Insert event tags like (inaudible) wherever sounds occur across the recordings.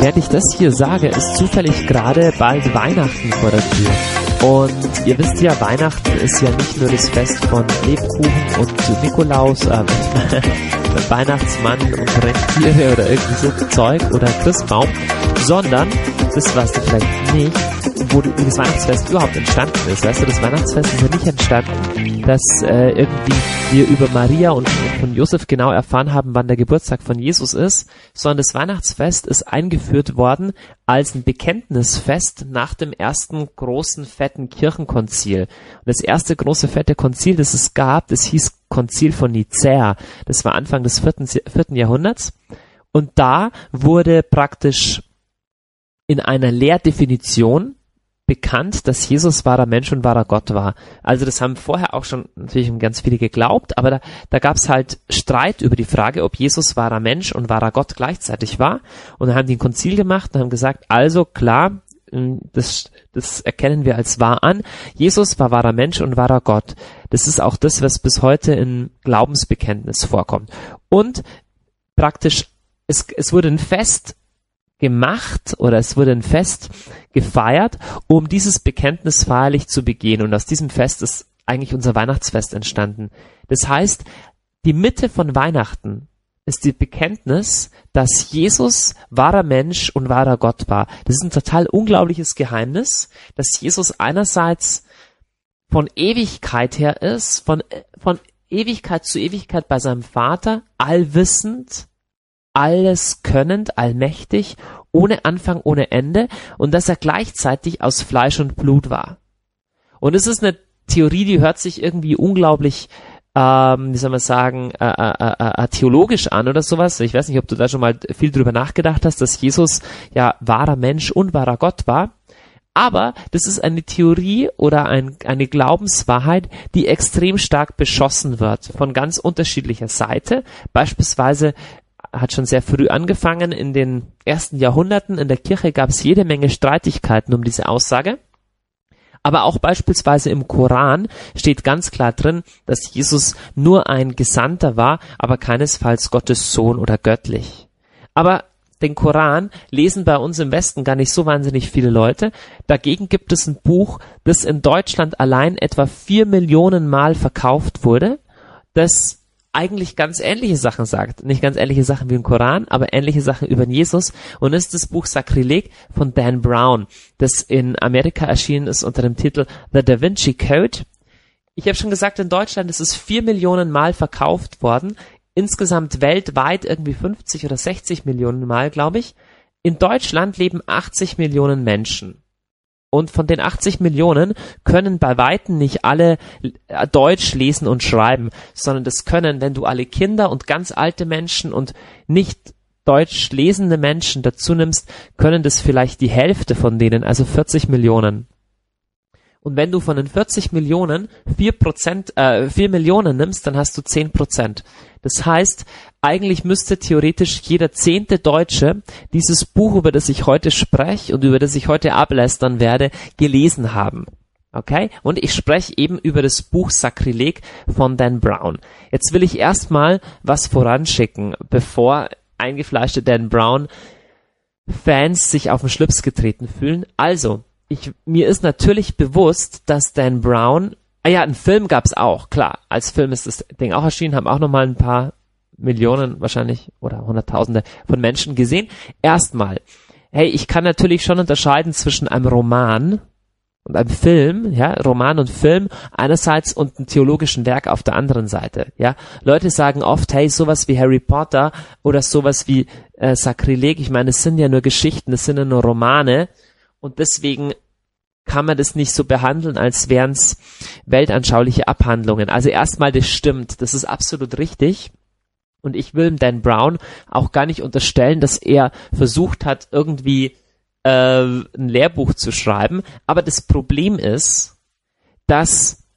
Während ich das hier sage, ist zufällig gerade bald Weihnachten vor der Tür. Und ihr wisst ja, Weihnachten ist ja nicht nur das Fest von Lebkuchen und Nikolaus, (laughs) äh, Weihnachtsmann und Rentiere oder irgendwie so Zeug oder Christbaum, sondern, das weißt du vielleicht nicht, wo das Weihnachtsfest überhaupt entstanden ist. Weißt du, das Weihnachtsfest ist ja nicht entstanden, dass äh, irgendwie wir über Maria und von Josef genau erfahren haben, wann der Geburtstag von Jesus ist, sondern das Weihnachtsfest ist eingeführt worden als ein Bekenntnisfest nach dem ersten großen fetten Kirchenkonzil. Und das erste große fette Konzil, das es gab, das hieß Konzil von Nicäa. Das war Anfang des vierten, vierten Jahrhunderts. Und da wurde praktisch in einer Lehrdefinition bekannt, dass Jesus wahrer Mensch und wahrer Gott war. Also das haben vorher auch schon natürlich ganz viele geglaubt, aber da, da gab es halt Streit über die Frage, ob Jesus wahrer Mensch und wahrer Gott gleichzeitig war. Und dann haben die ein Konzil gemacht und haben gesagt, also klar, hm, das, das erkennen wir als wahr an. Jesus war wahrer Mensch und wahrer Gott. Das ist auch das, was bis heute im Glaubensbekenntnis vorkommt. Und praktisch, es, es wurde ein Fest gemacht oder es wurde ein Fest gefeiert, um dieses Bekenntnis feierlich zu begehen. Und aus diesem Fest ist eigentlich unser Weihnachtsfest entstanden. Das heißt, die Mitte von Weihnachten ist die Bekenntnis, dass Jesus wahrer Mensch und wahrer Gott war. Das ist ein total unglaubliches Geheimnis, dass Jesus einerseits von Ewigkeit her ist, von, von Ewigkeit zu Ewigkeit bei seinem Vater, allwissend, alles könnend, allmächtig, ohne Anfang, ohne Ende und dass er gleichzeitig aus Fleisch und Blut war. Und es ist eine Theorie, die hört sich irgendwie unglaublich, ähm, wie soll man sagen, äh, äh, äh, äh, theologisch an oder sowas. Ich weiß nicht, ob du da schon mal viel drüber nachgedacht hast, dass Jesus ja wahrer Mensch und wahrer Gott war. Aber das ist eine Theorie oder ein, eine Glaubenswahrheit, die extrem stark beschossen wird von ganz unterschiedlicher Seite. Beispielsweise hat schon sehr früh angefangen. In den ersten Jahrhunderten in der Kirche gab es jede Menge Streitigkeiten um diese Aussage. Aber auch beispielsweise im Koran steht ganz klar drin, dass Jesus nur ein Gesandter war, aber keinesfalls Gottes Sohn oder göttlich. Aber den Koran lesen bei uns im Westen gar nicht so wahnsinnig viele Leute. Dagegen gibt es ein Buch, das in Deutschland allein etwa vier Millionen Mal verkauft wurde, das eigentlich ganz ähnliche Sachen sagt. Nicht ganz ähnliche Sachen wie im Koran, aber ähnliche Sachen über Jesus. Und ist das Buch Sakrileg von Dan Brown, das in Amerika erschienen ist unter dem Titel The Da Vinci Code. Ich habe schon gesagt, in Deutschland ist es vier Millionen Mal verkauft worden. Insgesamt weltweit irgendwie 50 oder 60 Millionen Mal, glaube ich. In Deutschland leben 80 Millionen Menschen. Und von den 80 Millionen können bei Weitem nicht alle äh, Deutsch lesen und schreiben, sondern das können, wenn du alle Kinder und ganz alte Menschen und nicht Deutsch lesende Menschen dazu nimmst, können das vielleicht die Hälfte von denen, also 40 Millionen. Und wenn du von den 40 Millionen 4 Prozent, äh, 4 Millionen nimmst, dann hast du 10 Prozent. Das heißt, eigentlich müsste theoretisch jeder zehnte Deutsche dieses Buch, über das ich heute spreche und über das ich heute ablästern werde, gelesen haben. Okay? Und ich spreche eben über das Buch Sakrileg von Dan Brown. Jetzt will ich erstmal was voranschicken, bevor eingefleischte Dan Brown Fans sich auf den Schlips getreten fühlen. Also, ich, mir ist natürlich bewusst, dass Dan Brown, ah ja, einen Film gab's auch, klar. Als Film ist das Ding auch erschienen, haben auch nochmal ein paar Millionen wahrscheinlich oder Hunderttausende von Menschen gesehen. Erstmal, hey, ich kann natürlich schon unterscheiden zwischen einem Roman und einem Film, ja, Roman und Film einerseits und einem theologischen Werk auf der anderen Seite, ja. Leute sagen oft, hey, sowas wie Harry Potter oder sowas wie äh, Sakrileg, ich meine, es sind ja nur Geschichten, es sind ja nur Romane, und deswegen kann man das nicht so behandeln, als wären es weltanschauliche Abhandlungen. Also erstmal, das stimmt, das ist absolut richtig. Und ich will Dan Brown auch gar nicht unterstellen, dass er versucht hat, irgendwie äh, ein Lehrbuch zu schreiben. Aber das Problem ist, dass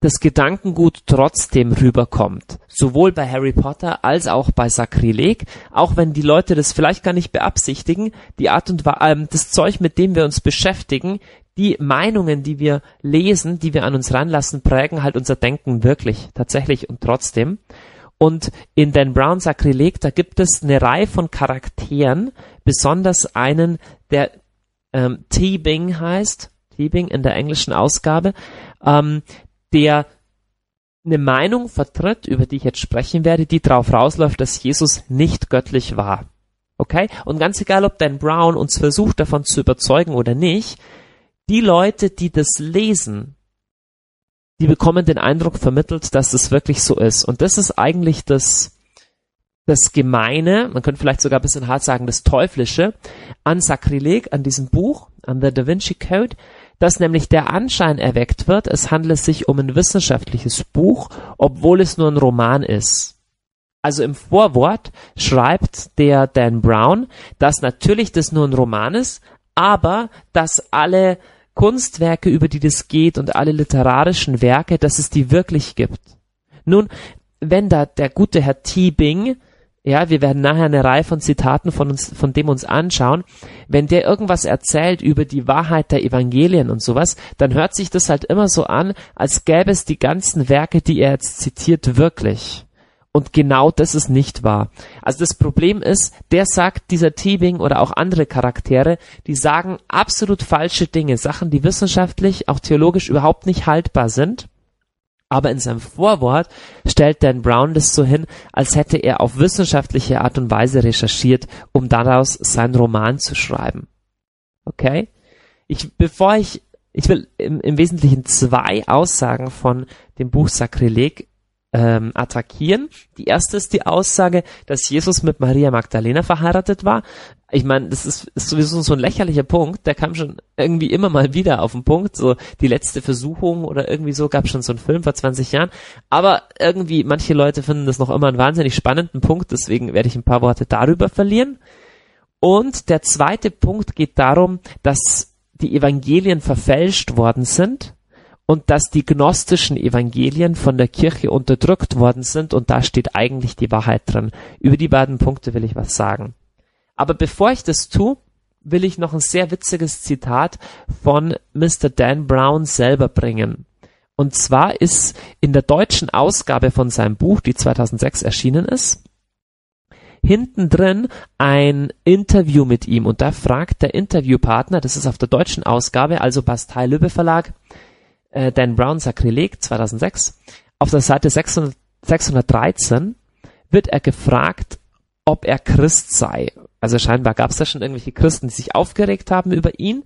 das Gedankengut trotzdem rüberkommt. Sowohl bei Harry Potter als auch bei Sakrileg. Auch wenn die Leute das vielleicht gar nicht beabsichtigen, die Art und Weise, äh, das Zeug, mit dem wir uns beschäftigen, die Meinungen, die wir lesen, die wir an uns ranlassen, prägen halt unser Denken wirklich, tatsächlich und trotzdem. Und in Dan Brown Sakrileg, da gibt es eine Reihe von Charakteren, besonders einen, der ähm, T-Bing heißt, T-Bing in der englischen Ausgabe, ähm, der eine Meinung vertritt, über die ich jetzt sprechen werde, die darauf rausläuft, dass Jesus nicht göttlich war. Okay? Und ganz egal, ob Dan Brown uns versucht, davon zu überzeugen oder nicht, die Leute, die das lesen, die bekommen den Eindruck vermittelt, dass es wirklich so ist. Und das ist eigentlich das, das Gemeine, man könnte vielleicht sogar ein bisschen hart sagen, das Teuflische an Sakrileg, an diesem Buch, an der Da Vinci Code, dass nämlich der Anschein erweckt wird, es handle sich um ein wissenschaftliches Buch, obwohl es nur ein Roman ist. Also im Vorwort schreibt der Dan Brown, dass natürlich das nur ein Roman ist, aber dass alle Kunstwerke, über die das geht und alle literarischen Werke, dass es die wirklich gibt. Nun, wenn da der gute Herr T. Bing ja, wir werden nachher eine Reihe von Zitaten von uns, von dem uns anschauen. Wenn der irgendwas erzählt über die Wahrheit der Evangelien und sowas, dann hört sich das halt immer so an, als gäbe es die ganzen Werke, die er jetzt zitiert, wirklich. Und genau das ist nicht wahr. Also das Problem ist, der sagt, dieser Tebing oder auch andere Charaktere, die sagen absolut falsche Dinge, Sachen, die wissenschaftlich, auch theologisch überhaupt nicht haltbar sind. Aber in seinem Vorwort stellt Dan Brown das so hin, als hätte er auf wissenschaftliche Art und Weise recherchiert, um daraus seinen Roman zu schreiben. Okay? Ich, bevor ich, ich will im, im Wesentlichen zwei Aussagen von dem Buch Sakrileg ähm, attackieren. Die erste ist die Aussage, dass Jesus mit Maria Magdalena verheiratet war. Ich meine, das ist, ist sowieso so ein lächerlicher Punkt, der kam schon irgendwie immer mal wieder auf den Punkt, so die letzte Versuchung oder irgendwie so, gab schon so einen Film vor 20 Jahren. Aber irgendwie, manche Leute finden das noch immer einen wahnsinnig spannenden Punkt, deswegen werde ich ein paar Worte darüber verlieren. Und der zweite Punkt geht darum, dass die Evangelien verfälscht worden sind und dass die gnostischen Evangelien von der Kirche unterdrückt worden sind und da steht eigentlich die Wahrheit drin. Über die beiden Punkte will ich was sagen. Aber bevor ich das tue, will ich noch ein sehr witziges Zitat von Mr. Dan Brown selber bringen. Und zwar ist in der deutschen Ausgabe von seinem Buch, die 2006 erschienen ist, hinten drin ein Interview mit ihm und da fragt der Interviewpartner, das ist auf der deutschen Ausgabe, also Bastei Lübbe Verlag, äh, Dan Brown Sakrileg 2006, auf der Seite 600, 613 wird er gefragt, ob er Christ sei. Also scheinbar gab es da schon irgendwelche Christen, die sich aufgeregt haben über ihn.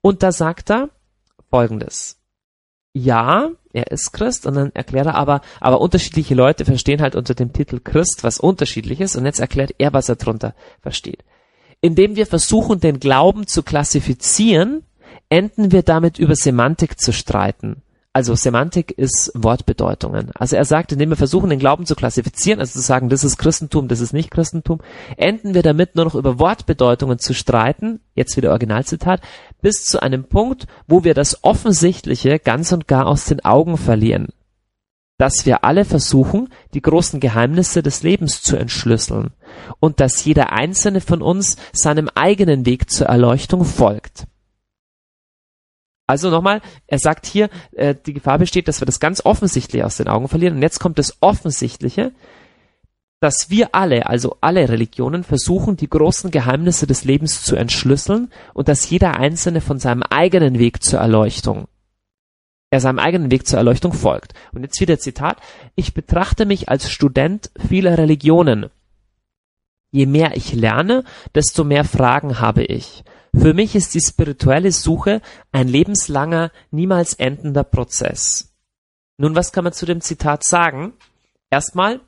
Und da sagt er folgendes. Ja, er ist Christ und dann erklärt er aber, aber unterschiedliche Leute verstehen halt unter dem Titel Christ was unterschiedliches und jetzt erklärt er, was er drunter versteht. Indem wir versuchen, den Glauben zu klassifizieren, enden wir damit über Semantik zu streiten. Also Semantik ist Wortbedeutungen. Also er sagt, indem wir versuchen, den Glauben zu klassifizieren, also zu sagen, das ist Christentum, das ist nicht Christentum, enden wir damit nur noch über Wortbedeutungen zu streiten, jetzt wieder Originalzitat, bis zu einem Punkt, wo wir das Offensichtliche ganz und gar aus den Augen verlieren. Dass wir alle versuchen, die großen Geheimnisse des Lebens zu entschlüsseln und dass jeder einzelne von uns seinem eigenen Weg zur Erleuchtung folgt. Also nochmal, er sagt hier, äh, die Gefahr besteht, dass wir das ganz offensichtlich aus den Augen verlieren. Und jetzt kommt das Offensichtliche, dass wir alle, also alle Religionen, versuchen, die großen Geheimnisse des Lebens zu entschlüsseln und dass jeder Einzelne von seinem eigenen Weg zur Erleuchtung, er seinem eigenen Weg zur Erleuchtung folgt. Und jetzt wieder Zitat, ich betrachte mich als Student vieler Religionen. Je mehr ich lerne, desto mehr Fragen habe ich. Für mich ist die spirituelle Suche ein lebenslanger, niemals endender Prozess. Nun, was kann man zu dem Zitat sagen? Erstmal,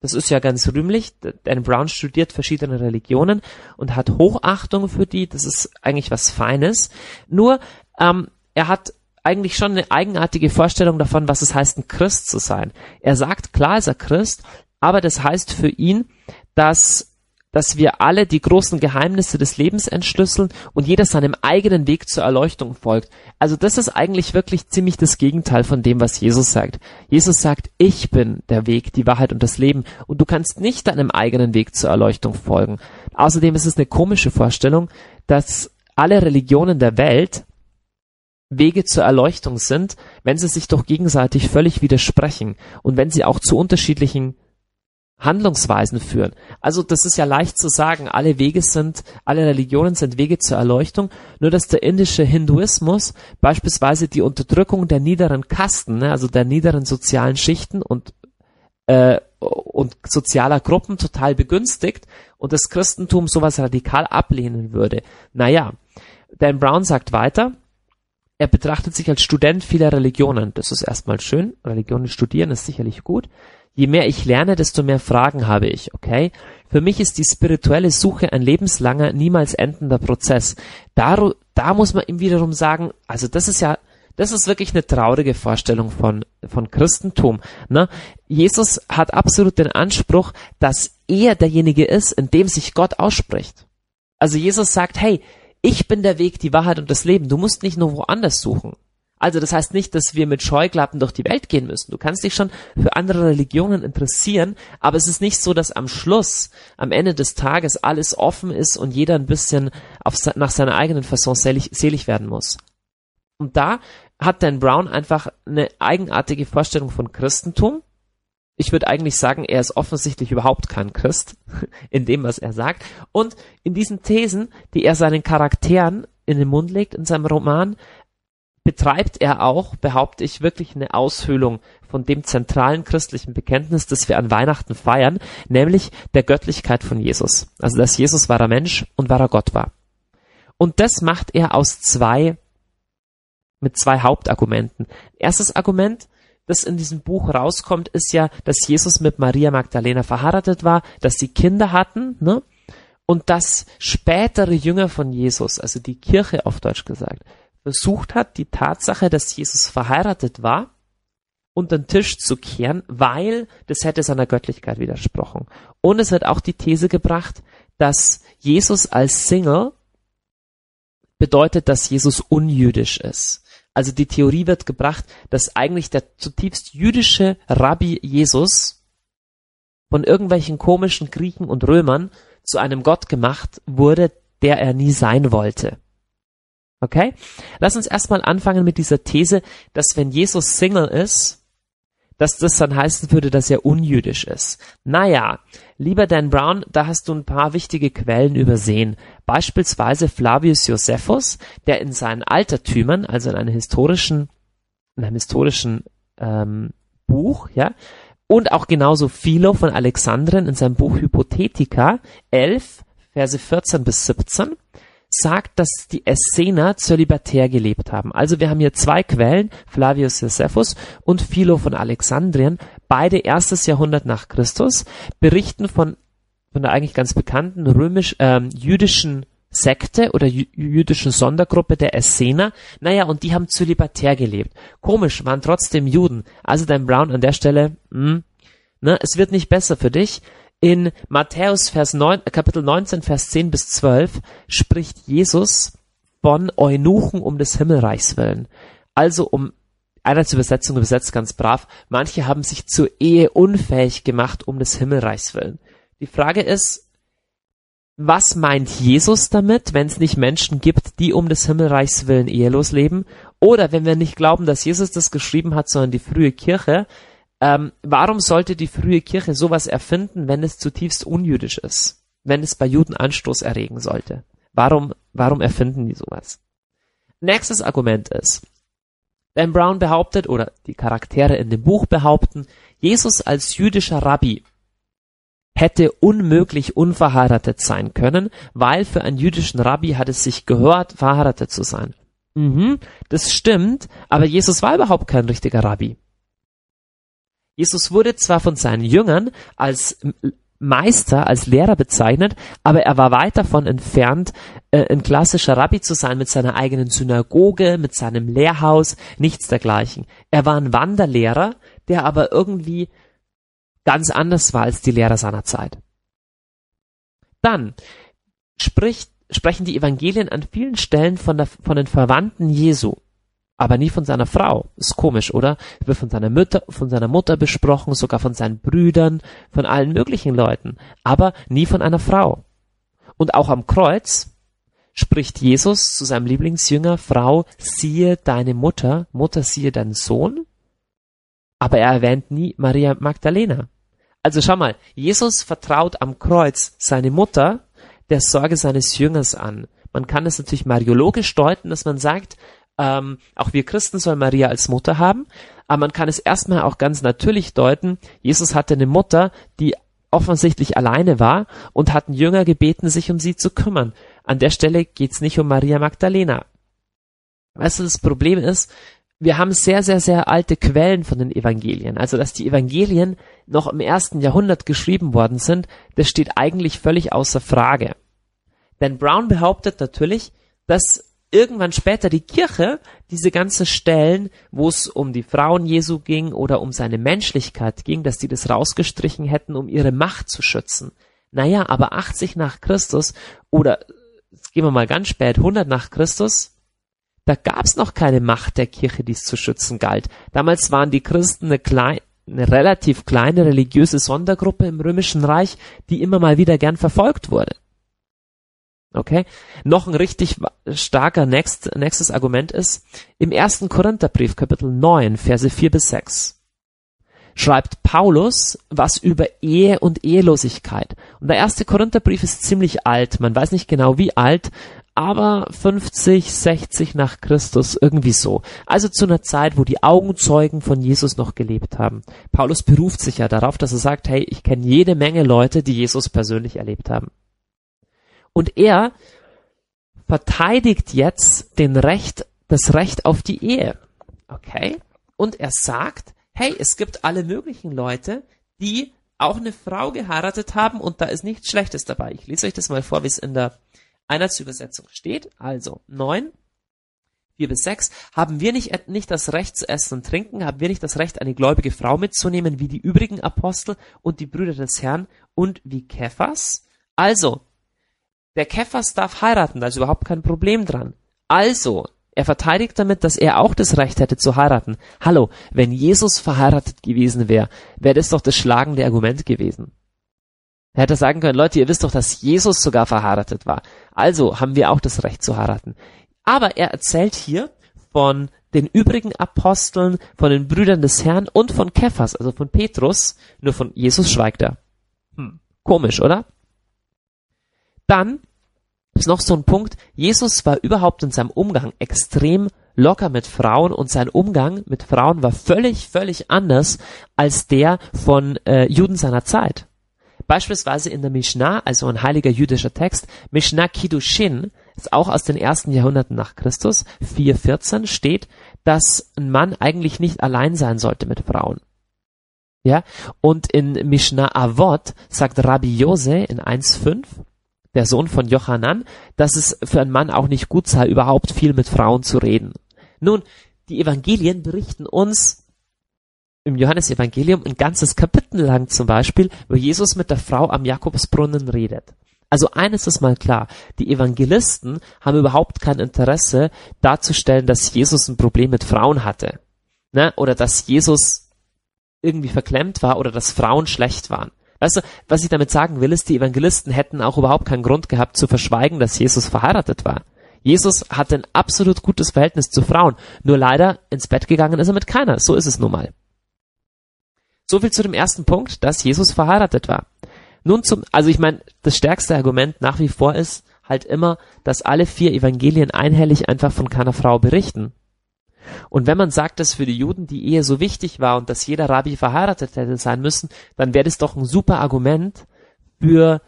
das ist ja ganz rühmlich, Dan Brown studiert verschiedene Religionen und hat Hochachtung für die, das ist eigentlich was Feines. Nur, ähm, er hat eigentlich schon eine eigenartige Vorstellung davon, was es heißt, ein Christ zu sein. Er sagt, klar ist er Christ, aber das heißt für ihn, dass dass wir alle die großen Geheimnisse des Lebens entschlüsseln und jeder seinem eigenen Weg zur Erleuchtung folgt. Also das ist eigentlich wirklich ziemlich das Gegenteil von dem, was Jesus sagt. Jesus sagt, ich bin der Weg, die Wahrheit und das Leben und du kannst nicht deinem eigenen Weg zur Erleuchtung folgen. Außerdem ist es eine komische Vorstellung, dass alle Religionen der Welt Wege zur Erleuchtung sind, wenn sie sich doch gegenseitig völlig widersprechen und wenn sie auch zu unterschiedlichen Handlungsweisen führen. Also das ist ja leicht zu sagen, alle Wege sind, alle Religionen sind Wege zur Erleuchtung, nur dass der indische Hinduismus beispielsweise die Unterdrückung der niederen Kasten, ne, also der niederen sozialen Schichten und äh, und sozialer Gruppen total begünstigt und das Christentum sowas radikal ablehnen würde. Naja, Dan Brown sagt weiter, er betrachtet sich als Student vieler Religionen. Das ist erstmal schön. Religionen studieren ist sicherlich gut. Je mehr ich lerne, desto mehr Fragen habe ich, okay? Für mich ist die spirituelle Suche ein lebenslanger, niemals endender Prozess. Da, da muss man ihm wiederum sagen, also das ist ja, das ist wirklich eine traurige Vorstellung von, von Christentum. Ne? Jesus hat absolut den Anspruch, dass er derjenige ist, in dem sich Gott ausspricht. Also Jesus sagt, hey, ich bin der Weg, die Wahrheit und das Leben. Du musst nicht nur woanders suchen. Also das heißt nicht, dass wir mit Scheuklappen durch die Welt gehen müssen. Du kannst dich schon für andere Religionen interessieren, aber es ist nicht so, dass am Schluss, am Ende des Tages alles offen ist und jeder ein bisschen auf, nach seiner eigenen Fasson selig, selig werden muss. Und da hat Dan Brown einfach eine eigenartige Vorstellung von Christentum. Ich würde eigentlich sagen, er ist offensichtlich überhaupt kein Christ (laughs) in dem, was er sagt. Und in diesen Thesen, die er seinen Charakteren in den Mund legt in seinem Roman, betreibt er auch, behaupte ich, wirklich eine Aushöhlung von dem zentralen christlichen Bekenntnis, das wir an Weihnachten feiern, nämlich der Göttlichkeit von Jesus. Also, dass Jesus wahrer Mensch und wahrer Gott war. Und das macht er aus zwei, mit zwei Hauptargumenten. Erstes Argument, das in diesem Buch rauskommt, ist ja, dass Jesus mit Maria Magdalena verheiratet war, dass sie Kinder hatten, ne? Und dass spätere Jünger von Jesus, also die Kirche auf Deutsch gesagt, versucht hat, die Tatsache, dass Jesus verheiratet war, unter den Tisch zu kehren, weil das hätte seiner Göttlichkeit widersprochen. Und es wird auch die These gebracht, dass Jesus als Single bedeutet, dass Jesus unjüdisch ist. Also die Theorie wird gebracht, dass eigentlich der zutiefst jüdische Rabbi Jesus von irgendwelchen komischen Griechen und Römern zu einem Gott gemacht wurde, der er nie sein wollte. Okay? Lass uns erstmal anfangen mit dieser These, dass wenn Jesus Single ist, dass das dann heißen würde, dass er unjüdisch ist. Naja, lieber Dan Brown, da hast du ein paar wichtige Quellen übersehen. Beispielsweise Flavius Josephus, der in seinen Altertümern, also in einem historischen, in einem historischen ähm, Buch, ja, und auch genauso Philo von Alexandrien in seinem Buch Hypothetica 11, Verse 14 bis 17, sagt, dass die Essener zölibatär gelebt haben. Also wir haben hier zwei Quellen, Flavius Josephus und Philo von Alexandrien, beide erstes Jahrhundert nach Christus, berichten von, von der eigentlich ganz bekannten römisch, ähm, jüdischen Sekte oder jüdischen Sondergruppe der Essener. Naja, und die haben zölibatär gelebt. Komisch, waren trotzdem Juden. Also dein Brown an der Stelle, mh, hm, ne, es wird nicht besser für dich. In Matthäus Vers 9, Kapitel 19, Vers 10 bis 12 spricht Jesus von Eunuchen um des Himmelreichs willen. Also um Einheitsübersetzung übersetzt ganz brav, manche haben sich zur Ehe unfähig gemacht um des Himmelreichs willen. Die Frage ist, was meint Jesus damit, wenn es nicht Menschen gibt, die um des Himmelreichs willen ehelos leben? Oder wenn wir nicht glauben, dass Jesus das geschrieben hat, sondern die frühe Kirche, ähm, warum sollte die frühe Kirche sowas erfinden, wenn es zutiefst unjüdisch ist? Wenn es bei Juden Anstoß erregen sollte? Warum, warum erfinden die sowas? Nächstes Argument ist, Dan Brown behauptet, oder die Charaktere in dem Buch behaupten, Jesus als jüdischer Rabbi hätte unmöglich unverheiratet sein können, weil für einen jüdischen Rabbi hat es sich gehört, verheiratet zu sein. Mhm, das stimmt, aber Jesus war überhaupt kein richtiger Rabbi. Jesus wurde zwar von seinen Jüngern als Meister, als Lehrer bezeichnet, aber er war weit davon entfernt, äh, ein klassischer Rabbi zu sein mit seiner eigenen Synagoge, mit seinem Lehrhaus, nichts dergleichen. Er war ein Wanderlehrer, der aber irgendwie ganz anders war als die Lehrer seiner Zeit. Dann spricht, sprechen die Evangelien an vielen Stellen von, der, von den Verwandten Jesu aber nie von seiner Frau. Ist komisch, oder? Wird von seiner Mutter, von seiner Mutter besprochen, sogar von seinen Brüdern, von allen möglichen Leuten, aber nie von einer Frau. Und auch am Kreuz spricht Jesus zu seinem Lieblingsjünger, Frau, siehe deine Mutter, Mutter, siehe deinen Sohn, aber er erwähnt nie Maria Magdalena. Also schau mal, Jesus vertraut am Kreuz seine Mutter der Sorge seines Jüngers an. Man kann es natürlich mariologisch deuten, dass man sagt, ähm, auch wir Christen sollen Maria als Mutter haben, aber man kann es erstmal auch ganz natürlich deuten, Jesus hatte eine Mutter, die offensichtlich alleine war und hat einen Jünger gebeten, sich um sie zu kümmern. An der Stelle geht's nicht um Maria Magdalena. Weißt du, das Problem ist, wir haben sehr, sehr, sehr alte Quellen von den Evangelien. Also, dass die Evangelien noch im ersten Jahrhundert geschrieben worden sind, das steht eigentlich völlig außer Frage. Denn Brown behauptet natürlich, dass irgendwann später die Kirche diese ganzen Stellen, wo es um die Frauen Jesu ging oder um seine Menschlichkeit ging, dass die das rausgestrichen hätten, um ihre Macht zu schützen. Naja, aber 80 nach Christus oder gehen wir mal ganz spät, 100 nach Christus, da gab's noch keine Macht der Kirche, die es zu schützen galt. Damals waren die Christen eine, klein, eine relativ kleine religiöse Sondergruppe im Römischen Reich, die immer mal wieder gern verfolgt wurde. Okay? Noch ein richtig starker next, nächstes Argument ist, im ersten Korintherbrief, Kapitel 9, Verse 4 bis 6, schreibt Paulus was über Ehe und Ehelosigkeit. Und der erste Korintherbrief ist ziemlich alt. Man weiß nicht genau wie alt, aber 50, 60 nach Christus, irgendwie so. Also zu einer Zeit, wo die Augenzeugen von Jesus noch gelebt haben. Paulus beruft sich ja darauf, dass er sagt, hey, ich kenne jede Menge Leute, die Jesus persönlich erlebt haben. Und er verteidigt jetzt den Recht, das Recht auf die Ehe. Okay? Und er sagt, hey, es gibt alle möglichen Leute, die auch eine Frau geheiratet haben und da ist nichts Schlechtes dabei. Ich lese euch das mal vor, wie es in der Einheitsübersetzung steht. Also, neun, vier bis sechs. Haben wir nicht, nicht das Recht zu essen und trinken? Haben wir nicht das Recht, eine gläubige Frau mitzunehmen, wie die übrigen Apostel und die Brüder des Herrn und wie Kephas? Also, der Kephas darf heiraten, da ist überhaupt kein Problem dran. Also, er verteidigt damit, dass er auch das Recht hätte zu heiraten. Hallo, wenn Jesus verheiratet gewesen wäre, wäre das doch das schlagende Argument gewesen. Er hätte sagen können, Leute, ihr wisst doch, dass Jesus sogar verheiratet war. Also haben wir auch das Recht zu heiraten. Aber er erzählt hier von den übrigen Aposteln, von den Brüdern des Herrn und von Kephas, also von Petrus, nur von Jesus schweigt er. Hm. Komisch, oder? Dann ist noch so ein Punkt, Jesus war überhaupt in seinem Umgang extrem locker mit Frauen und sein Umgang mit Frauen war völlig, völlig anders als der von äh, Juden seiner Zeit. Beispielsweise in der Mishnah, also ein heiliger jüdischer Text, Mishnah Kiddushin, ist auch aus den ersten Jahrhunderten nach Christus, 4.14 steht, dass ein Mann eigentlich nicht allein sein sollte mit Frauen. Ja, und in Mishnah Avot sagt Rabbi Jose in 1.5, der Sohn von Jochanan, dass es für einen Mann auch nicht gut sei, überhaupt viel mit Frauen zu reden. Nun, die Evangelien berichten uns im Johannesevangelium ein ganzes Kapitel lang zum Beispiel, wo Jesus mit der Frau am Jakobsbrunnen redet. Also eines ist mal klar, die Evangelisten haben überhaupt kein Interesse darzustellen, dass Jesus ein Problem mit Frauen hatte. Ne? Oder dass Jesus irgendwie verklemmt war oder dass Frauen schlecht waren. Weißt du, was ich damit sagen will, ist, die Evangelisten hätten auch überhaupt keinen Grund gehabt zu verschweigen, dass Jesus verheiratet war. Jesus hatte ein absolut gutes Verhältnis zu Frauen. Nur leider ins Bett gegangen ist er mit keiner. So ist es nun mal. So viel zu dem ersten Punkt, dass Jesus verheiratet war. Nun zum, also ich meine, das stärkste Argument nach wie vor ist halt immer, dass alle vier Evangelien einhellig einfach von keiner Frau berichten. Und wenn man sagt, dass für die Juden die Ehe so wichtig war und dass jeder Rabbi verheiratet hätte sein müssen, dann wäre das doch ein super Argument für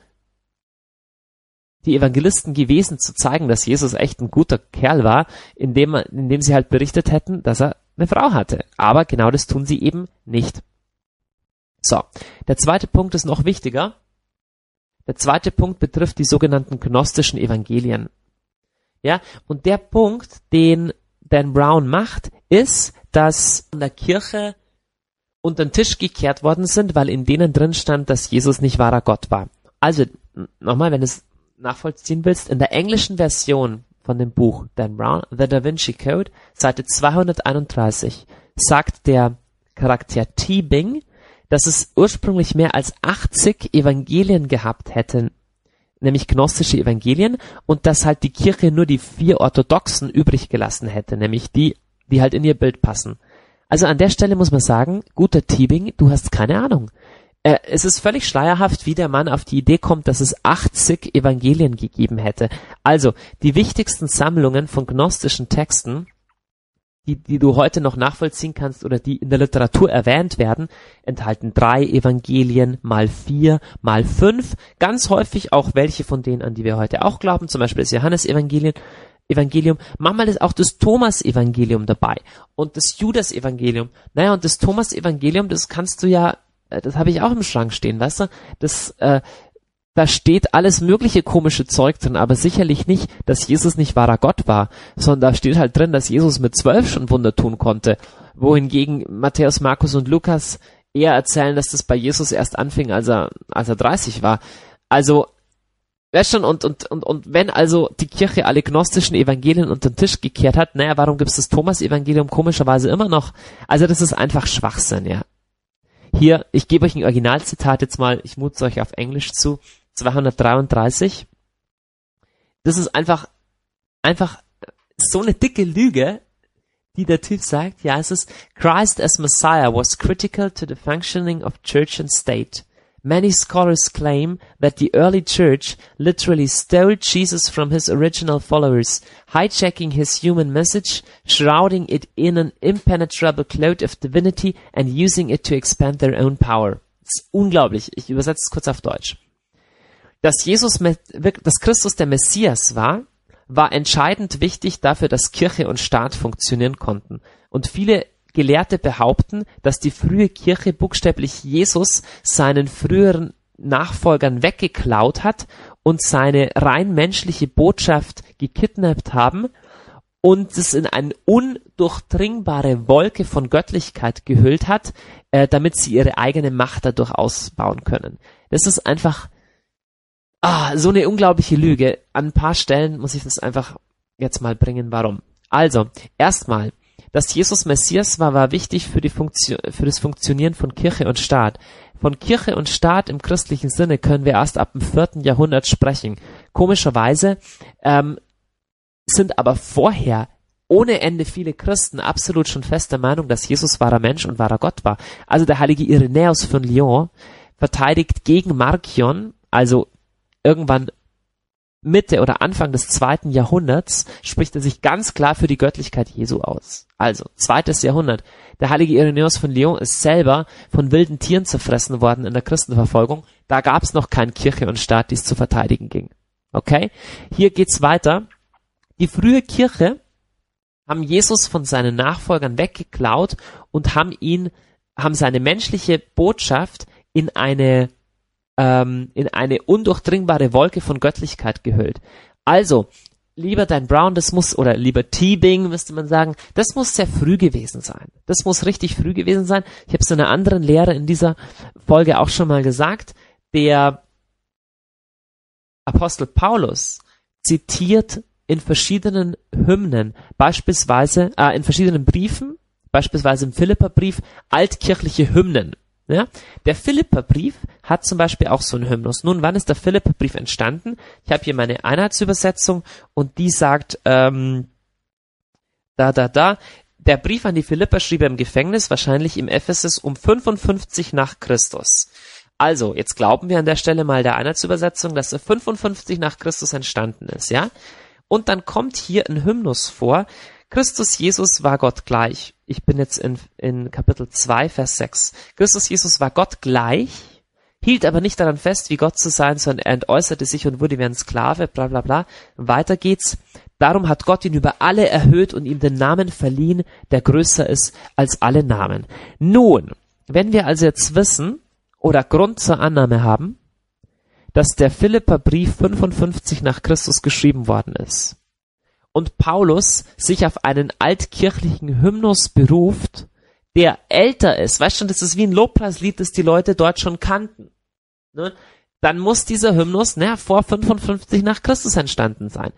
die Evangelisten gewesen, zu zeigen, dass Jesus echt ein guter Kerl war, indem, indem sie halt berichtet hätten, dass er eine Frau hatte. Aber genau das tun sie eben nicht. So, der zweite Punkt ist noch wichtiger. Der zweite Punkt betrifft die sogenannten gnostischen Evangelien. Ja, und der Punkt, den Dan Brown macht, ist, dass in der Kirche unter den Tisch gekehrt worden sind, weil in denen drin stand, dass Jesus nicht wahrer Gott war. Also, nochmal, wenn du es nachvollziehen willst, in der englischen Version von dem Buch Dan Brown, The Da Vinci Code, Seite 231, sagt der Charakter T. Bing, dass es ursprünglich mehr als 80 Evangelien gehabt hätten, nämlich gnostische Evangelien, und dass halt die Kirche nur die vier orthodoxen übrig gelassen hätte, nämlich die, die halt in ihr Bild passen. Also an der Stelle muss man sagen, guter Tibing, du hast keine Ahnung. äh, es ist völlig schleierhaft, wie der Mann auf die Idee kommt, dass es 80 Evangelien gegeben hätte. Also, die wichtigsten Sammlungen von gnostischen Texten, die, die du heute noch nachvollziehen kannst oder die in der Literatur erwähnt werden, enthalten drei Evangelien, mal vier, mal fünf, ganz häufig auch welche von denen, an die wir heute auch glauben, zum Beispiel das Johannesevangelium, Evangelium, manchmal ist auch das Thomas-Evangelium dabei und das Judas-Evangelium. Naja, und das Thomas-Evangelium, das kannst du ja äh, das habe ich auch im Schrank stehen, weißt du? Das, äh, da steht alles mögliche komische Zeug drin, aber sicherlich nicht, dass Jesus nicht wahrer Gott war, sondern da steht halt drin, dass Jesus mit zwölf schon Wunder tun konnte, wohingegen Matthäus, Markus und Lukas eher erzählen, dass das bei Jesus erst anfing, als er, als er 30 war. Also, weißt schon, und, und, und, und wenn also die Kirche alle gnostischen Evangelien unter den Tisch gekehrt hat, naja, warum gibt es das Thomas-Evangelium komischerweise immer noch? Also das ist einfach Schwachsinn, ja. Hier, ich gebe euch ein Originalzitat jetzt mal, ich mute es euch auf Englisch zu, 233. Das ist einfach, einfach so eine dicke Lüge, die der Typ sagt. Ja, es ist, Christ as Messiah was critical to the functioning of church and state. Many scholars claim that the early church literally stole Jesus from his original followers, hijacking his human message, shrouding it in an impenetrable cloak of divinity and using it to expand their own power. Das ist unglaublich. Ich übersetze es kurz auf Deutsch. Dass Jesus, dass Christus der Messias war, war entscheidend wichtig dafür, dass Kirche und Staat funktionieren konnten. Und viele Gelehrte behaupten, dass die frühe Kirche buchstäblich Jesus seinen früheren Nachfolgern weggeklaut hat und seine rein menschliche Botschaft gekidnappt haben und es in eine undurchdringbare Wolke von Göttlichkeit gehüllt hat, äh, damit sie ihre eigene Macht dadurch ausbauen können. Das ist einfach ah, so eine unglaubliche Lüge. An ein paar Stellen muss ich das einfach jetzt mal bringen. Warum? Also, erstmal, dass Jesus Messias war, war wichtig für, die Funktion, für das Funktionieren von Kirche und Staat. Von Kirche und Staat im christlichen Sinne können wir erst ab dem vierten Jahrhundert sprechen. Komischerweise ähm, sind aber vorher ohne Ende viele Christen absolut schon fest der Meinung, dass Jesus wahrer Mensch und wahrer Gott war. Also der heilige Irenäus von Lyon verteidigt gegen Markion, also irgendwann Mitte oder Anfang des zweiten Jahrhunderts spricht er sich ganz klar für die Göttlichkeit Jesu aus. Also, zweites Jahrhundert. Der heilige Irenäus von Lyon ist selber von wilden Tieren zerfressen worden in der Christenverfolgung. Da gab es noch keine Kirche und Staat, die es zu verteidigen ging. Okay? Hier geht's weiter. Die frühe Kirche haben Jesus von seinen Nachfolgern weggeklaut und haben ihn, haben seine menschliche Botschaft in eine ähm, in eine undurchdringbare Wolke von Göttlichkeit gehüllt. Also, lieber Dan Brown, das muss, oder lieber T-Bing, müsste man sagen, das muss sehr früh gewesen sein. Das muss richtig früh gewesen sein. Ich habe es in einer anderen Lehre in dieser Folge auch schon mal gesagt. Der Apostel Paulus zitiert in verschiedenen Hymnen, beispielsweise äh, in verschiedenen Briefen, beispielsweise im Philipperbrief, altkirchliche Hymnen. Ja? Der Philipperbrief hat zum Beispiel auch so einen Hymnus. Nun, wann ist der Philipperbrief entstanden? Ich habe hier meine Einheitsübersetzung und die sagt, ähm, da, da, da, der Brief an die Philipper schrieb er im Gefängnis, wahrscheinlich im Ephesus um 55 nach Christus. Also, jetzt glauben wir an der Stelle mal der Einheitsübersetzung, dass er 55 nach Christus entstanden ist, ja? Und dann kommt hier ein Hymnus vor, Christus Jesus war Gott gleich. Ich bin jetzt in, in Kapitel 2, Vers 6. Christus Jesus war Gott gleich, hielt aber nicht daran fest, wie Gott zu sein, sondern er entäußerte sich und wurde wie ein Sklave, bla bla bla. Weiter geht's. Darum hat Gott ihn über alle erhöht und ihm den Namen verliehen, der größer ist als alle Namen. Nun, wenn wir also jetzt wissen oder Grund zur Annahme haben, dass der Philipperbrief 55 nach Christus geschrieben worden ist, und Paulus sich auf einen altkirchlichen Hymnus beruft, der älter ist, weißt schon, das ist wie ein Lobpreislied, das die Leute dort schon kannten, ne? dann muss dieser Hymnus ne, vor 55 nach Christus entstanden sein.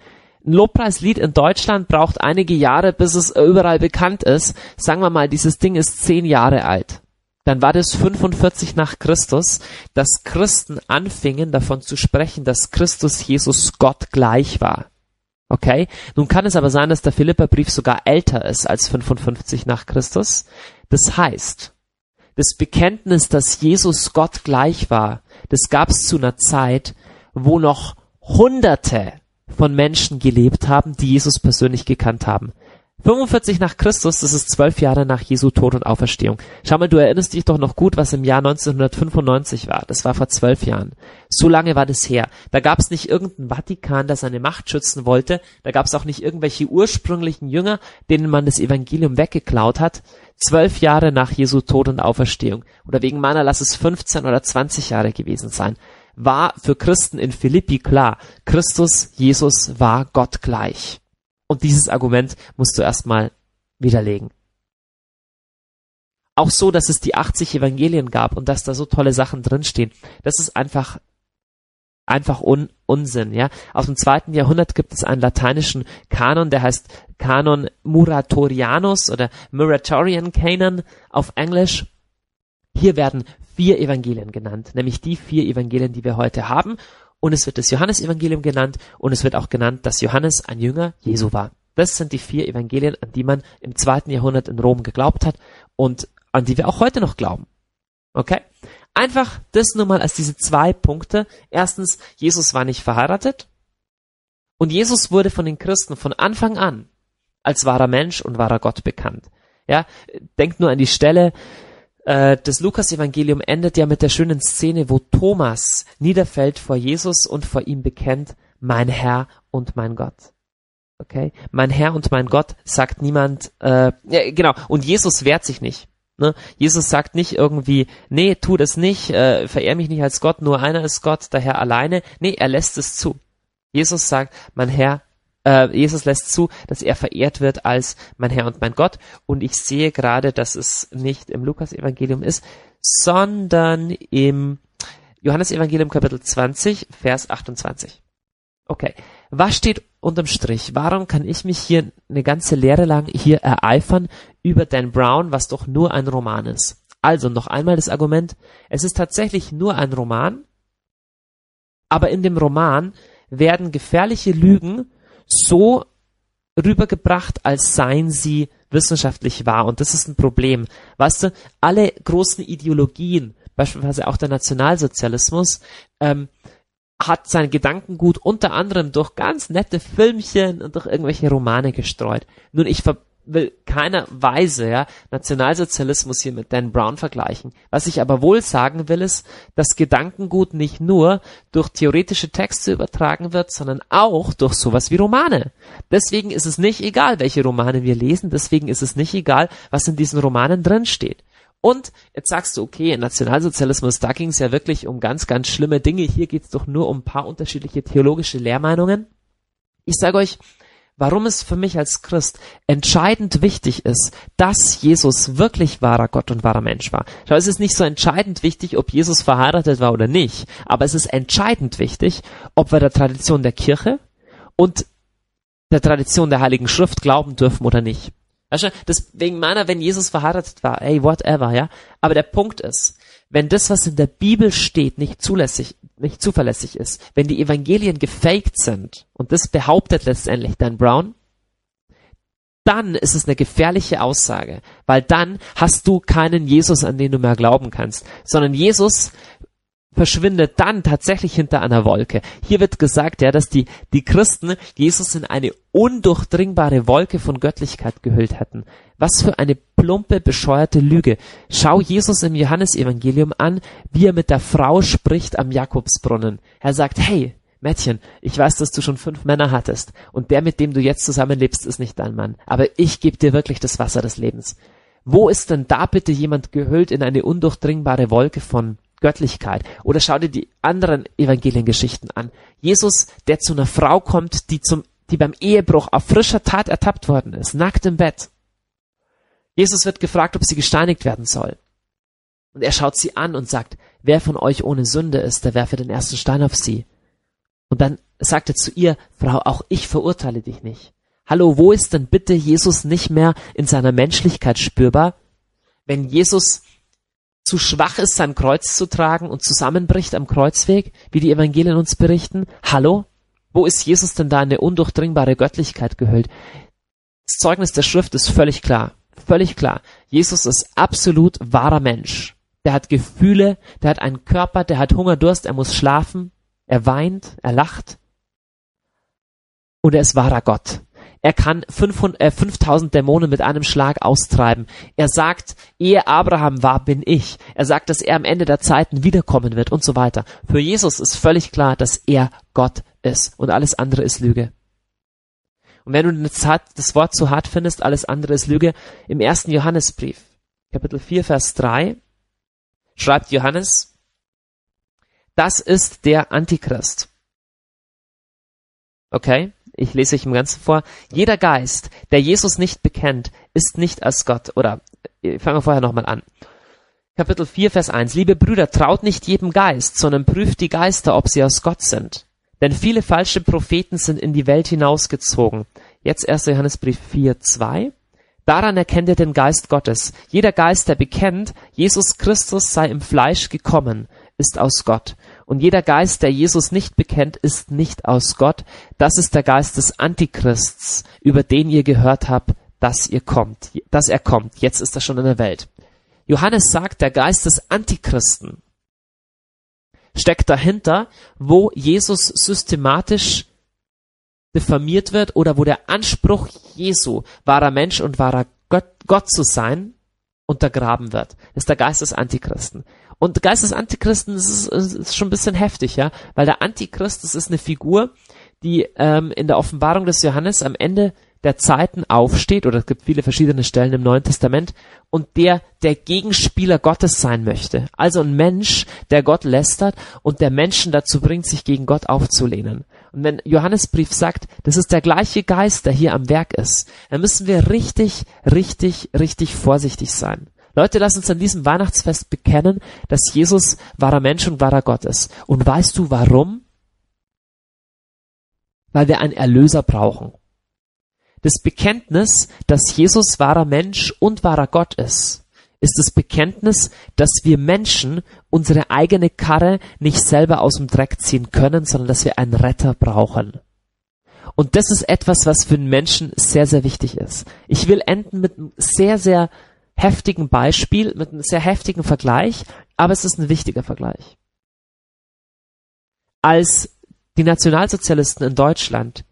Ein Lobpreislied in Deutschland braucht einige Jahre, bis es überall bekannt ist. Sagen wir mal, dieses Ding ist zehn Jahre alt. Dann war das 45 nach Christus, dass Christen anfingen davon zu sprechen, dass Christus Jesus Gott gleich war. Okay? Nun kann es aber sein, dass der Philipperbrief sogar älter ist als 55 nach Christus. Das heißt, das Bekenntnis, dass Jesus Gott gleich war, das gab es zu einer Zeit, wo noch Hunderte von Menschen gelebt haben, die Jesus persönlich gekannt haben. 45 nach Christus, das ist zwölf Jahre nach Jesu Tod und Auferstehung. Schau mal, du erinnerst dich doch noch gut, was im Jahr 1995 war. Das war vor zwölf Jahren. So lange war das her. Da gab es nicht irgendeinen Vatikan, der seine Macht schützen wollte. Da gab es auch nicht irgendwelche ursprünglichen Jünger, denen man das Evangelium weggeklaut hat. Zwölf Jahre nach Jesu Tod und Auferstehung. Oder wegen meiner lass es 15 oder 20 Jahre gewesen sein. War für Christen in Philippi klar. Christus, Jesus war Gott gleich. Und dieses Argument musst du erstmal widerlegen. Auch so, dass es die 80 Evangelien gab und dass da so tolle Sachen drinstehen, das ist einfach einfach un Unsinn, ja. Aus dem zweiten Jahrhundert gibt es einen lateinischen Kanon, der heißt Kanon Muratorianus oder Muratorian Canon auf Englisch. Hier werden vier Evangelien genannt, nämlich die vier Evangelien, die wir heute haben und es wird das Johannesevangelium genannt und es wird auch genannt, dass Johannes ein Jünger Jesu war. Das sind die vier Evangelien, an die man im zweiten Jahrhundert in Rom geglaubt hat und an die wir auch heute noch glauben. Okay? Einfach das nur mal als diese zwei Punkte. Erstens, Jesus war nicht verheiratet und Jesus wurde von den Christen von Anfang an als wahrer Mensch und wahrer Gott bekannt. Ja, denkt nur an die Stelle, das Lukas-Evangelium endet ja mit der schönen Szene, wo Thomas niederfällt vor Jesus und vor ihm bekennt, mein Herr und mein Gott. Okay? Mein Herr und mein Gott sagt niemand, äh, ja, genau, und Jesus wehrt sich nicht. Ne? Jesus sagt nicht irgendwie, nee, tu das nicht, äh, verehr mich nicht als Gott, nur einer ist Gott, der Herr alleine. Nee, er lässt es zu. Jesus sagt, mein Herr äh, Jesus lässt zu, dass er verehrt wird als mein Herr und mein Gott. Und ich sehe gerade, dass es nicht im Lukas-Evangelium ist, sondern im Johannes-Evangelium Kapitel 20, Vers 28. Okay. Was steht unterm Strich? Warum kann ich mich hier eine ganze Lehre lang hier ereifern über Dan Brown, was doch nur ein Roman ist? Also noch einmal das Argument. Es ist tatsächlich nur ein Roman, aber in dem Roman werden gefährliche Lügen so rübergebracht, als seien sie wissenschaftlich wahr. Und das ist ein Problem. Weißt du, alle großen Ideologien, beispielsweise auch der Nationalsozialismus, ähm, hat sein Gedankengut unter anderem durch ganz nette Filmchen und durch irgendwelche Romane gestreut. Nun, ich ver will keiner Weise ja, Nationalsozialismus hier mit Dan Brown vergleichen. Was ich aber wohl sagen will, ist, dass Gedankengut nicht nur durch theoretische Texte übertragen wird, sondern auch durch sowas wie Romane. Deswegen ist es nicht egal, welche Romane wir lesen, deswegen ist es nicht egal, was in diesen Romanen drin steht. Und jetzt sagst du, okay, Nationalsozialismus, da ging es ja wirklich um ganz, ganz schlimme Dinge. Hier geht es doch nur um ein paar unterschiedliche theologische Lehrmeinungen. Ich sage euch, warum es für mich als Christ entscheidend wichtig ist, dass Jesus wirklich wahrer Gott und wahrer Mensch war. Schau, es ist nicht so entscheidend wichtig, ob Jesus verheiratet war oder nicht, aber es ist entscheidend wichtig, ob wir der Tradition der Kirche und der Tradition der Heiligen Schrift glauben dürfen oder nicht. Weißt du, deswegen meiner, wenn Jesus verheiratet war, ey, whatever, ja. Aber der Punkt ist, wenn das, was in der Bibel steht, nicht zulässig, nicht zuverlässig ist, wenn die Evangelien gefaked sind, und das behauptet letztendlich Dan Brown, dann ist es eine gefährliche Aussage, weil dann hast du keinen Jesus, an den du mehr glauben kannst, sondern Jesus verschwindet dann tatsächlich hinter einer Wolke. Hier wird gesagt, ja, dass die, die Christen Jesus in eine undurchdringbare Wolke von Göttlichkeit gehüllt hätten. Was für eine plumpe, bescheuerte Lüge. Schau Jesus im Johannesevangelium an, wie er mit der Frau spricht am Jakobsbrunnen. Er sagt, hey, Mädchen, ich weiß, dass du schon fünf Männer hattest und der, mit dem du jetzt zusammenlebst, ist nicht dein Mann. Aber ich gebe dir wirklich das Wasser des Lebens. Wo ist denn da bitte jemand gehüllt in eine undurchdringbare Wolke von Göttlichkeit. Oder schau dir die anderen Evangeliengeschichten an. Jesus, der zu einer Frau kommt, die zum, die beim Ehebruch auf frischer Tat ertappt worden ist, nackt im Bett. Jesus wird gefragt, ob sie gesteinigt werden soll. Und er schaut sie an und sagt, wer von euch ohne Sünde ist, der werfe den ersten Stein auf sie. Und dann sagt er zu ihr, Frau, auch ich verurteile dich nicht. Hallo, wo ist denn bitte Jesus nicht mehr in seiner Menschlichkeit spürbar? Wenn Jesus zu schwach ist, sein Kreuz zu tragen und zusammenbricht am Kreuzweg, wie die Evangelien uns berichten? Hallo? Wo ist Jesus denn da in eine undurchdringbare Göttlichkeit gehüllt? Das Zeugnis der Schrift ist völlig klar. völlig klar. Jesus ist absolut wahrer Mensch. Der hat Gefühle, der hat einen Körper, der hat Hunger, Durst, er muss schlafen, er weint, er lacht. Und er ist wahrer Gott. Er kann 500, äh, 5000 Dämonen mit einem Schlag austreiben. Er sagt, ehe Abraham war, bin ich. Er sagt, dass er am Ende der Zeiten wiederkommen wird und so weiter. Für Jesus ist völlig klar, dass er Gott ist und alles andere ist Lüge. Und wenn du das Wort zu hart findest, alles andere ist Lüge, im ersten Johannesbrief, Kapitel 4, Vers 3, schreibt Johannes, das ist der Antichrist. Okay? Ich lese euch im Ganzen vor. Jeder Geist, der Jesus nicht bekennt, ist nicht als Gott. Oder ich fange vorher nochmal an. Kapitel 4, Vers 1. Liebe Brüder, traut nicht jedem Geist, sondern prüft die Geister, ob sie aus Gott sind. Denn viele falsche Propheten sind in die Welt hinausgezogen. Jetzt 1. Johannesbrief 4, 2. Daran erkennt ihr den Geist Gottes. Jeder Geist, der bekennt, Jesus Christus sei im Fleisch gekommen, ist aus Gott. Und jeder Geist, der Jesus nicht bekennt, ist nicht aus Gott. Das ist der Geist des Antichrists, über den ihr gehört habt, dass ihr kommt, dass er kommt. Jetzt ist er schon in der Welt. Johannes sagt, der Geist des Antichristen steckt dahinter, wo Jesus systematisch diffamiert wird oder wo der Anspruch Jesu, wahrer Mensch und wahrer Gott, Gott zu sein, untergraben wird. Das ist der Geist des Antichristen. Und Geist des Antichristen ist, ist, ist schon ein bisschen heftig, ja, weil der Antichrist, das ist eine Figur, die ähm, in der Offenbarung des Johannes am Ende der Zeiten aufsteht, oder es gibt viele verschiedene Stellen im Neuen Testament, und der der Gegenspieler Gottes sein möchte. Also ein Mensch, der Gott lästert und der Menschen dazu bringt, sich gegen Gott aufzulehnen. Und wenn Johannesbrief sagt, das ist der gleiche Geist, der hier am Werk ist, dann müssen wir richtig, richtig, richtig vorsichtig sein. Leute, lass uns an diesem Weihnachtsfest bekennen, dass Jesus wahrer Mensch und wahrer Gott ist. Und weißt du warum? Weil wir einen Erlöser brauchen. Das Bekenntnis, dass Jesus wahrer Mensch und wahrer Gott ist, ist das Bekenntnis, dass wir Menschen unsere eigene Karre nicht selber aus dem Dreck ziehen können, sondern dass wir einen Retter brauchen. Und das ist etwas, was für den Menschen sehr, sehr wichtig ist. Ich will enden mit einem sehr, sehr heftigen Beispiel, mit einem sehr heftigen Vergleich, aber es ist ein wichtiger Vergleich. Als die Nationalsozialisten in Deutschland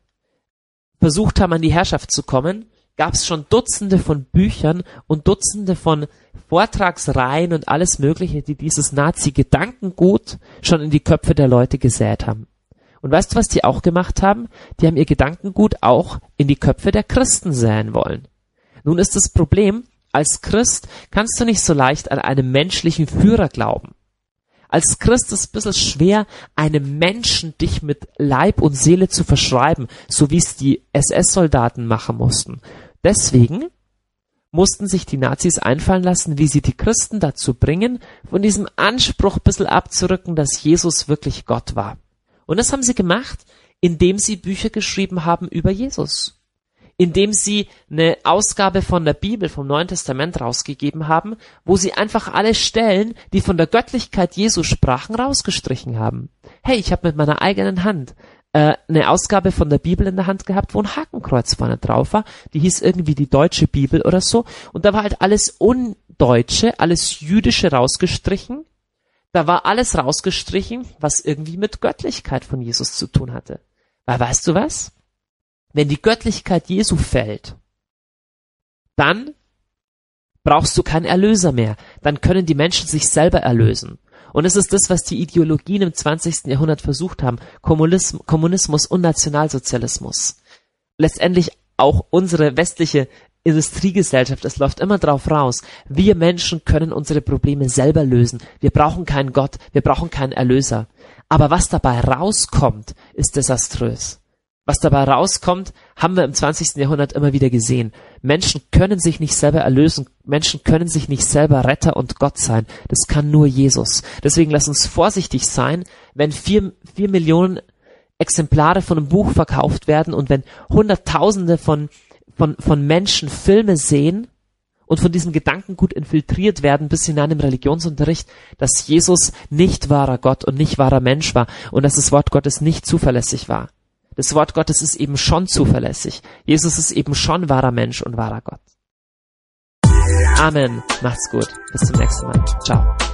versucht haben, an die Herrschaft zu kommen, gab es schon Dutzende von Büchern und Dutzende von Vortragsreihen und alles Mögliche, die dieses Nazi-Gedankengut schon in die Köpfe der Leute gesät haben. Und weißt du, was die auch gemacht haben? Die haben ihr Gedankengut auch in die Köpfe der Christen säen wollen. Nun ist das Problem, als Christ kannst du nicht so leicht an einen menschlichen Führer glauben. Als Christ ist es ein bisschen schwer, einem Menschen dich mit Leib und Seele zu verschreiben, so wie es die SS-Soldaten machen mussten. Deswegen mussten sich die Nazis einfallen lassen, wie sie die Christen dazu bringen, von diesem Anspruch ein bisschen abzurücken, dass Jesus wirklich Gott war. Und das haben sie gemacht, indem sie Bücher geschrieben haben über Jesus indem sie eine Ausgabe von der Bibel vom Neuen Testament rausgegeben haben, wo sie einfach alle Stellen, die von der Göttlichkeit Jesu sprachen, rausgestrichen haben. Hey, ich habe mit meiner eigenen Hand äh, eine Ausgabe von der Bibel in der Hand gehabt, wo ein Hakenkreuz vorne drauf war. Die hieß irgendwie die deutsche Bibel oder so. Und da war halt alles Undeutsche, alles Jüdische rausgestrichen. Da war alles rausgestrichen, was irgendwie mit Göttlichkeit von Jesus zu tun hatte. Weil weißt du was? Wenn die Göttlichkeit Jesu fällt, dann brauchst du keinen Erlöser mehr. Dann können die Menschen sich selber erlösen. Und es ist das, was die Ideologien im 20. Jahrhundert versucht haben. Kommunismus, und Nationalsozialismus. Letztendlich auch unsere westliche Industriegesellschaft, es läuft immer drauf raus. Wir Menschen können unsere Probleme selber lösen. Wir brauchen keinen Gott, wir brauchen keinen Erlöser. Aber was dabei rauskommt, ist desaströs. Was dabei rauskommt, haben wir im 20. Jahrhundert immer wieder gesehen. Menschen können sich nicht selber erlösen. Menschen können sich nicht selber Retter und Gott sein. Das kann nur Jesus. Deswegen lass uns vorsichtig sein, wenn vier, vier Millionen Exemplare von einem Buch verkauft werden und wenn Hunderttausende von, von, von Menschen Filme sehen und von diesem Gedankengut infiltriert werden bis hinein im Religionsunterricht, dass Jesus nicht wahrer Gott und nicht wahrer Mensch war und dass das Wort Gottes nicht zuverlässig war. Das Wort Gottes ist eben schon zuverlässig. Jesus ist eben schon wahrer Mensch und wahrer Gott. Amen. Macht's gut. Bis zum nächsten Mal. Ciao.